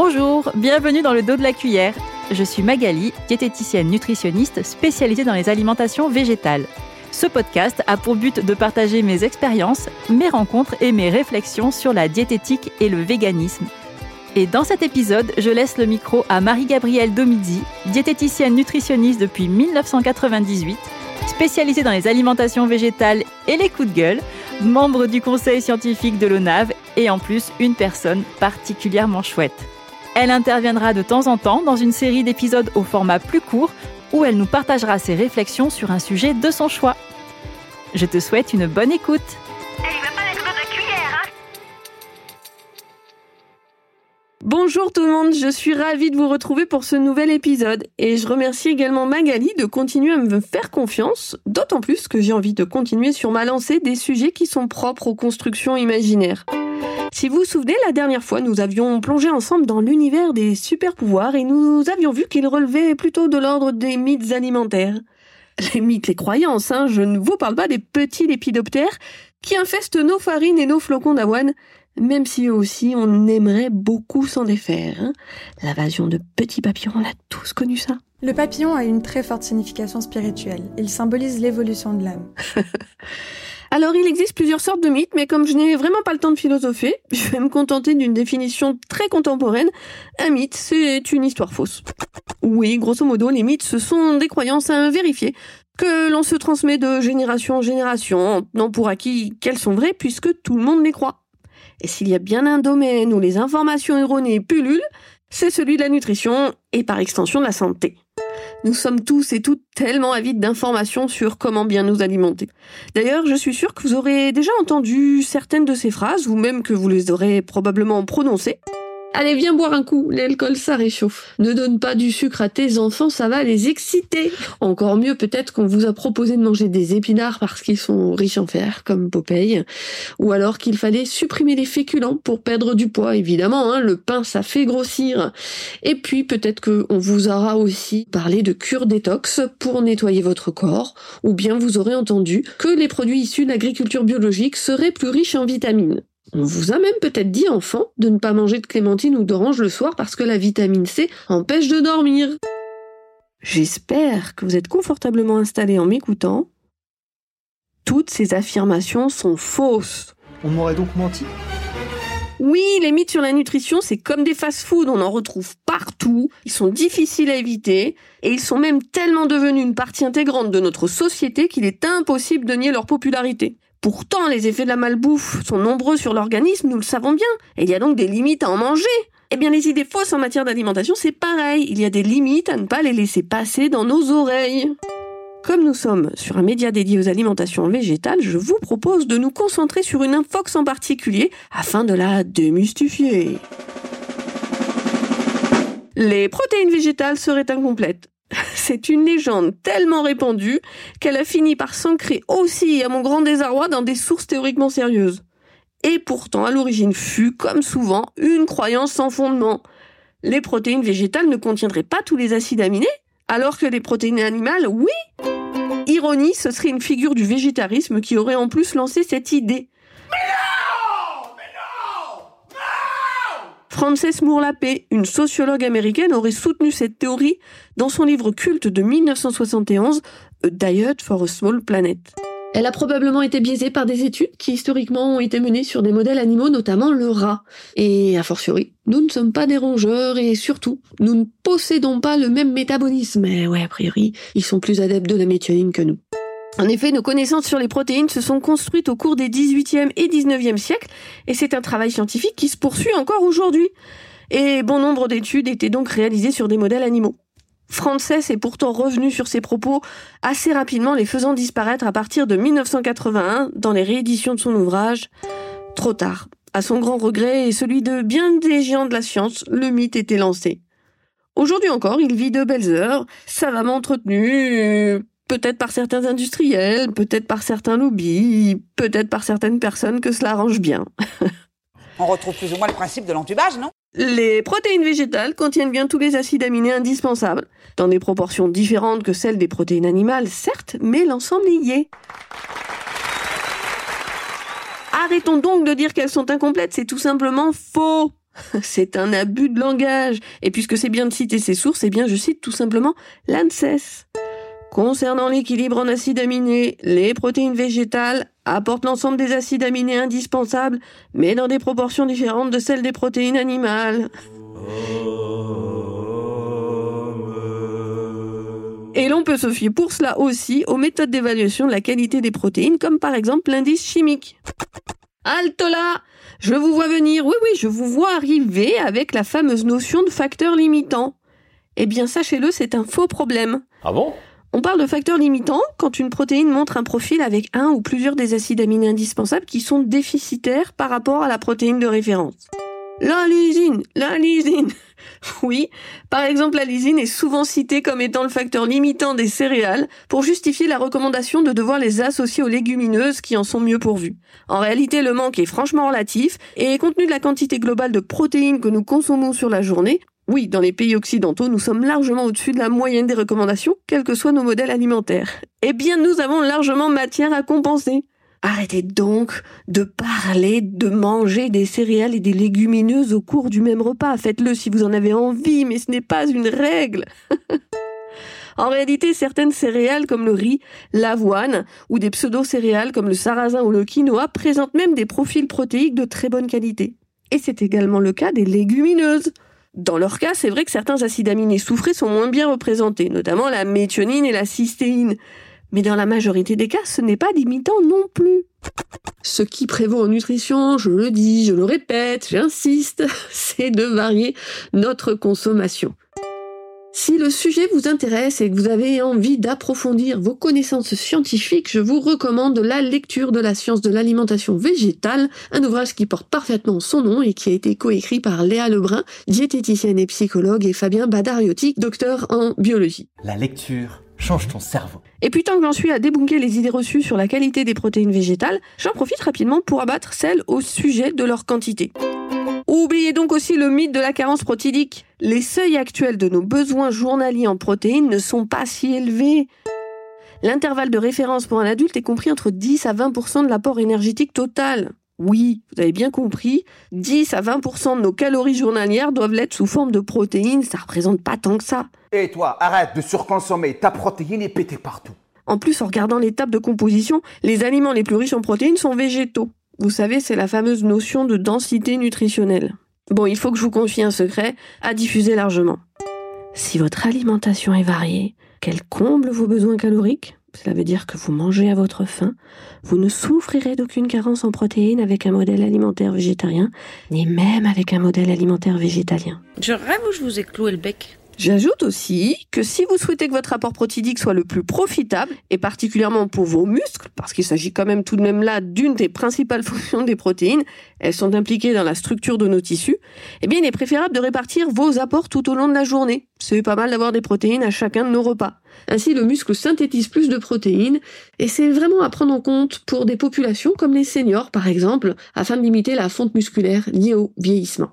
Bonjour, bienvenue dans le dos de la cuillère. Je suis Magali, diététicienne nutritionniste spécialisée dans les alimentations végétales. Ce podcast a pour but de partager mes expériences, mes rencontres et mes réflexions sur la diététique et le véganisme. Et dans cet épisode, je laisse le micro à Marie-Gabrielle Domidi, diététicienne nutritionniste depuis 1998, spécialisée dans les alimentations végétales et les coups de gueule, membre du conseil scientifique de l'ONAV et en plus une personne particulièrement chouette. Elle interviendra de temps en temps dans une série d'épisodes au format plus court où elle nous partagera ses réflexions sur un sujet de son choix. Je te souhaite une bonne écoute. Bonjour tout le monde, je suis ravie de vous retrouver pour ce nouvel épisode et je remercie également Magali de continuer à me faire confiance, d'autant plus que j'ai envie de continuer sur ma lancée des sujets qui sont propres aux constructions imaginaires. Si vous vous souvenez, la dernière fois, nous avions plongé ensemble dans l'univers des super pouvoirs et nous avions vu qu'ils relevaient plutôt de l'ordre des mythes alimentaires. Les mythes, les croyances, hein, je ne vous parle pas des petits lépidoptères qui infestent nos farines et nos flocons d'avoine, même si eux aussi on aimerait beaucoup s'en défaire. Hein. L'invasion de petits papillons, on a tous connu ça. Le papillon a une très forte signification spirituelle. Il symbolise l'évolution de l'âme. Alors il existe plusieurs sortes de mythes, mais comme je n'ai vraiment pas le temps de philosopher, je vais me contenter d'une définition très contemporaine. Un mythe, c'est une histoire fausse. Oui, grosso modo, les mythes, ce sont des croyances à vérifier, que l'on se transmet de génération en génération, non pour acquis qu'elles sont vraies puisque tout le monde les croit. Et s'il y a bien un domaine où les informations erronées pullulent, c'est celui de la nutrition et par extension de la santé. Nous sommes tous et toutes tellement avides d'informations sur comment bien nous alimenter. D'ailleurs, je suis sûre que vous aurez déjà entendu certaines de ces phrases, ou même que vous les aurez probablement prononcées. Allez, viens boire un coup, l'alcool ça réchauffe. Ne donne pas du sucre à tes enfants, ça va les exciter. Encore mieux, peut-être qu'on vous a proposé de manger des épinards parce qu'ils sont riches en fer, comme Popeye. Ou alors qu'il fallait supprimer les féculents pour perdre du poids, évidemment, hein, le pain ça fait grossir. Et puis peut-être qu'on vous aura aussi parlé de cure détox pour nettoyer votre corps, ou bien vous aurez entendu que les produits issus de l'agriculture biologique seraient plus riches en vitamines. On vous a même peut-être dit, enfant, de ne pas manger de clémentine ou d'orange le soir parce que la vitamine C empêche de dormir. J'espère que vous êtes confortablement installé en m'écoutant. Toutes ces affirmations sont fausses. On m'aurait donc menti? Oui, les mythes sur la nutrition, c'est comme des fast-foods, on en retrouve partout, ils sont difficiles à éviter, et ils sont même tellement devenus une partie intégrante de notre société qu'il est impossible de nier leur popularité. Pourtant, les effets de la malbouffe sont nombreux sur l'organisme, nous le savons bien, et il y a donc des limites à en manger. Eh bien, les idées fausses en matière d'alimentation, c'est pareil, il y a des limites à ne pas les laisser passer dans nos oreilles. Comme nous sommes sur un média dédié aux alimentations végétales, je vous propose de nous concentrer sur une infox en particulier afin de la démystifier. Les protéines végétales seraient incomplètes. C'est une légende tellement répandue qu'elle a fini par s'ancrer aussi, à mon grand désarroi, dans des sources théoriquement sérieuses. Et pourtant, à l'origine fut, comme souvent, une croyance sans fondement. Les protéines végétales ne contiendraient pas tous les acides aminés, alors que les protéines animales, oui Ironie, ce serait une figure du végétarisme qui aurait en plus lancé cette idée. Frances Moore-Lapé, une sociologue américaine, aurait soutenu cette théorie dans son livre culte de 1971, A Diet for a Small Planet. Elle a probablement été biaisée par des études qui historiquement ont été menées sur des modèles animaux, notamment le rat. Et a fortiori, nous ne sommes pas des rongeurs et surtout, nous ne possédons pas le même métabolisme. Mais ouais, a priori, ils sont plus adeptes de la méthionine que nous. En effet, nos connaissances sur les protéines se sont construites au cours des 18e et 19e siècles, et c'est un travail scientifique qui se poursuit encore aujourd'hui. Et bon nombre d'études étaient donc réalisées sur des modèles animaux. Frances est pourtant revenu sur ses propos assez rapidement, les faisant disparaître à partir de 1981 dans les rééditions de son ouvrage. Trop tard. À son grand regret et celui de bien des géants de la science, le mythe était lancé. Aujourd'hui encore, il vit de belles heures, savamment entretenu, peut-être par certains industriels, peut-être par certains lobbies, peut-être par certaines personnes que cela arrange bien. On retrouve plus ou moins le principe de l'entubage, non? Les protéines végétales contiennent bien tous les acides aminés indispensables, dans des proportions différentes que celles des protéines animales, certes, mais l'ensemble y est. Arrêtons donc de dire qu'elles sont incomplètes, c'est tout simplement faux. C'est un abus de langage. Et puisque c'est bien de citer ces sources, eh bien je cite tout simplement l'ANSES. Concernant l'équilibre en acides aminés, les protéines végétales apportent l'ensemble des acides aminés indispensables, mais dans des proportions différentes de celles des protéines animales. Et l'on peut se fier pour cela aussi aux méthodes d'évaluation de la qualité des protéines, comme par exemple l'indice chimique. Halte là Je vous vois venir, oui oui, je vous vois arriver avec la fameuse notion de facteur limitant. Eh bien sachez-le, c'est un faux problème. Ah bon? On parle de facteur limitant quand une protéine montre un profil avec un ou plusieurs des acides aminés indispensables qui sont déficitaires par rapport à la protéine de référence. La lysine, la lysine. Oui, par exemple, la lysine est souvent citée comme étant le facteur limitant des céréales pour justifier la recommandation de devoir les associer aux légumineuses qui en sont mieux pourvues. En réalité, le manque est franchement relatif et compte tenu de la quantité globale de protéines que nous consommons sur la journée, oui, dans les pays occidentaux, nous sommes largement au-dessus de la moyenne des recommandations, quels que soient nos modèles alimentaires. Eh bien, nous avons largement matière à compenser. Arrêtez donc de parler de manger des céréales et des légumineuses au cours du même repas. Faites-le si vous en avez envie, mais ce n'est pas une règle. en réalité, certaines céréales comme le riz, l'avoine ou des pseudo-céréales comme le sarrasin ou le quinoa présentent même des profils protéiques de très bonne qualité. Et c'est également le cas des légumineuses. Dans leur cas, c'est vrai que certains acides aminés soufrés sont moins bien représentés, notamment la méthionine et la cystéine. Mais dans la majorité des cas, ce n'est pas limitant non plus. Ce qui prévaut en nutrition, je le dis, je le répète, j'insiste, c'est de varier notre consommation. Si le sujet vous intéresse et que vous avez envie d'approfondir vos connaissances scientifiques, je vous recommande la lecture de la science de l'alimentation végétale, un ouvrage qui porte parfaitement son nom et qui a été coécrit par Léa Lebrun, diététicienne et psychologue, et Fabien Badariotti, docteur en biologie. La lecture change ton cerveau. Et puis tant que j'en suis à débunker les idées reçues sur la qualité des protéines végétales, j'en profite rapidement pour abattre celles au sujet de leur quantité. Oubliez donc aussi le mythe de la carence protidique. Les seuils actuels de nos besoins journaliers en protéines ne sont pas si élevés. L'intervalle de référence pour un adulte est compris entre 10 à 20% de l'apport énergétique total. Oui, vous avez bien compris, 10 à 20% de nos calories journalières doivent l'être sous forme de protéines, ça représente pas tant que ça. Et toi, arrête de surconsommer ta protéine et péter partout. En plus, en regardant les tables de composition, les aliments les plus riches en protéines sont végétaux. Vous savez, c'est la fameuse notion de densité nutritionnelle. Bon, il faut que je vous confie un secret à diffuser largement. Si votre alimentation est variée, qu'elle comble vos besoins caloriques, cela veut dire que vous mangez à votre faim, vous ne souffrirez d'aucune carence en protéines avec un modèle alimentaire végétarien, ni même avec un modèle alimentaire végétalien. Je rêve où je vous ai cloué le bec. J'ajoute aussi que si vous souhaitez que votre apport protidique soit le plus profitable, et particulièrement pour vos muscles, parce qu'il s'agit quand même tout de même là d'une des principales fonctions des protéines, elles sont impliquées dans la structure de nos tissus, eh bien il est préférable de répartir vos apports tout au long de la journée. C'est pas mal d'avoir des protéines à chacun de nos repas. Ainsi, le muscle synthétise plus de protéines, et c'est vraiment à prendre en compte pour des populations comme les seniors, par exemple, afin de limiter la fonte musculaire liée au vieillissement.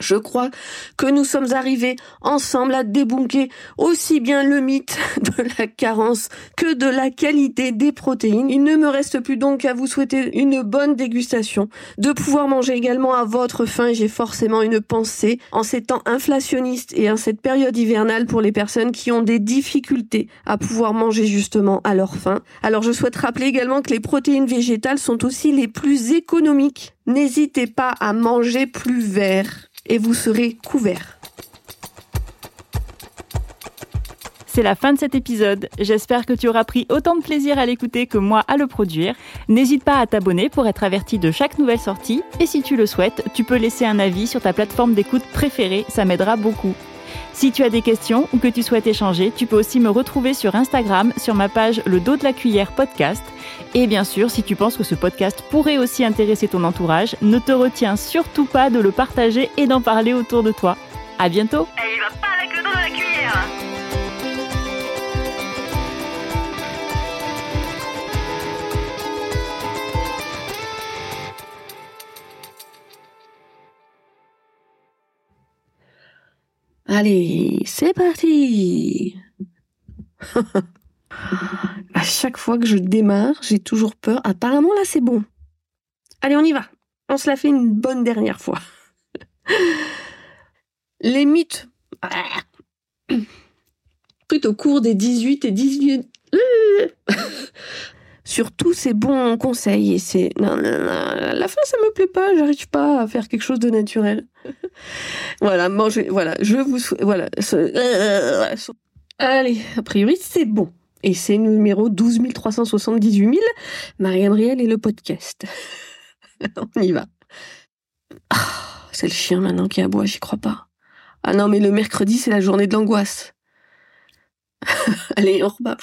Je crois que nous sommes arrivés ensemble à débunker aussi bien le mythe de la carence que de la qualité des protéines. Il ne me reste plus donc qu'à vous souhaiter une bonne dégustation, de pouvoir manger également à votre faim. J'ai forcément une pensée en ces temps inflationnistes et en cette période hivernale pour les personnes qui ont des difficultés à pouvoir manger justement à leur faim. Alors je souhaite rappeler également que les protéines végétales sont aussi les plus économiques. N'hésitez pas à manger plus vert et vous serez couvert. C'est la fin de cet épisode. J'espère que tu auras pris autant de plaisir à l'écouter que moi à le produire. N'hésite pas à t'abonner pour être averti de chaque nouvelle sortie. Et si tu le souhaites, tu peux laisser un avis sur ta plateforme d'écoute préférée, ça m'aidera beaucoup. Si tu as des questions ou que tu souhaites échanger, tu peux aussi me retrouver sur Instagram sur ma page Le dos de la cuillère podcast. Et bien sûr, si tu penses que ce podcast pourrait aussi intéresser ton entourage, ne te retiens surtout pas de le partager et d'en parler autour de toi. À bientôt! Allez, c'est parti À chaque fois que je démarre, j'ai toujours peur. Apparemment, là, c'est bon. Allez, on y va. On se la fait une bonne dernière fois. Les mythes. Pris au cours des 18 et 18. Sur tous ces bons conseils et c'est non, non, non, à la fin ça me plaît pas j'arrive pas à faire quelque chose de naturel. Voilà mangez voilà je vous voilà ce- allez a priori c'est bon. Et c'est numéro 12 378 000 Marie-Gabrielle et le podcast. On y va. Ah, c'est le chien maintenant qui aboie j'y crois pas. Ah non mais le mercredi c'est la journée de l'angoisse. Allez on repart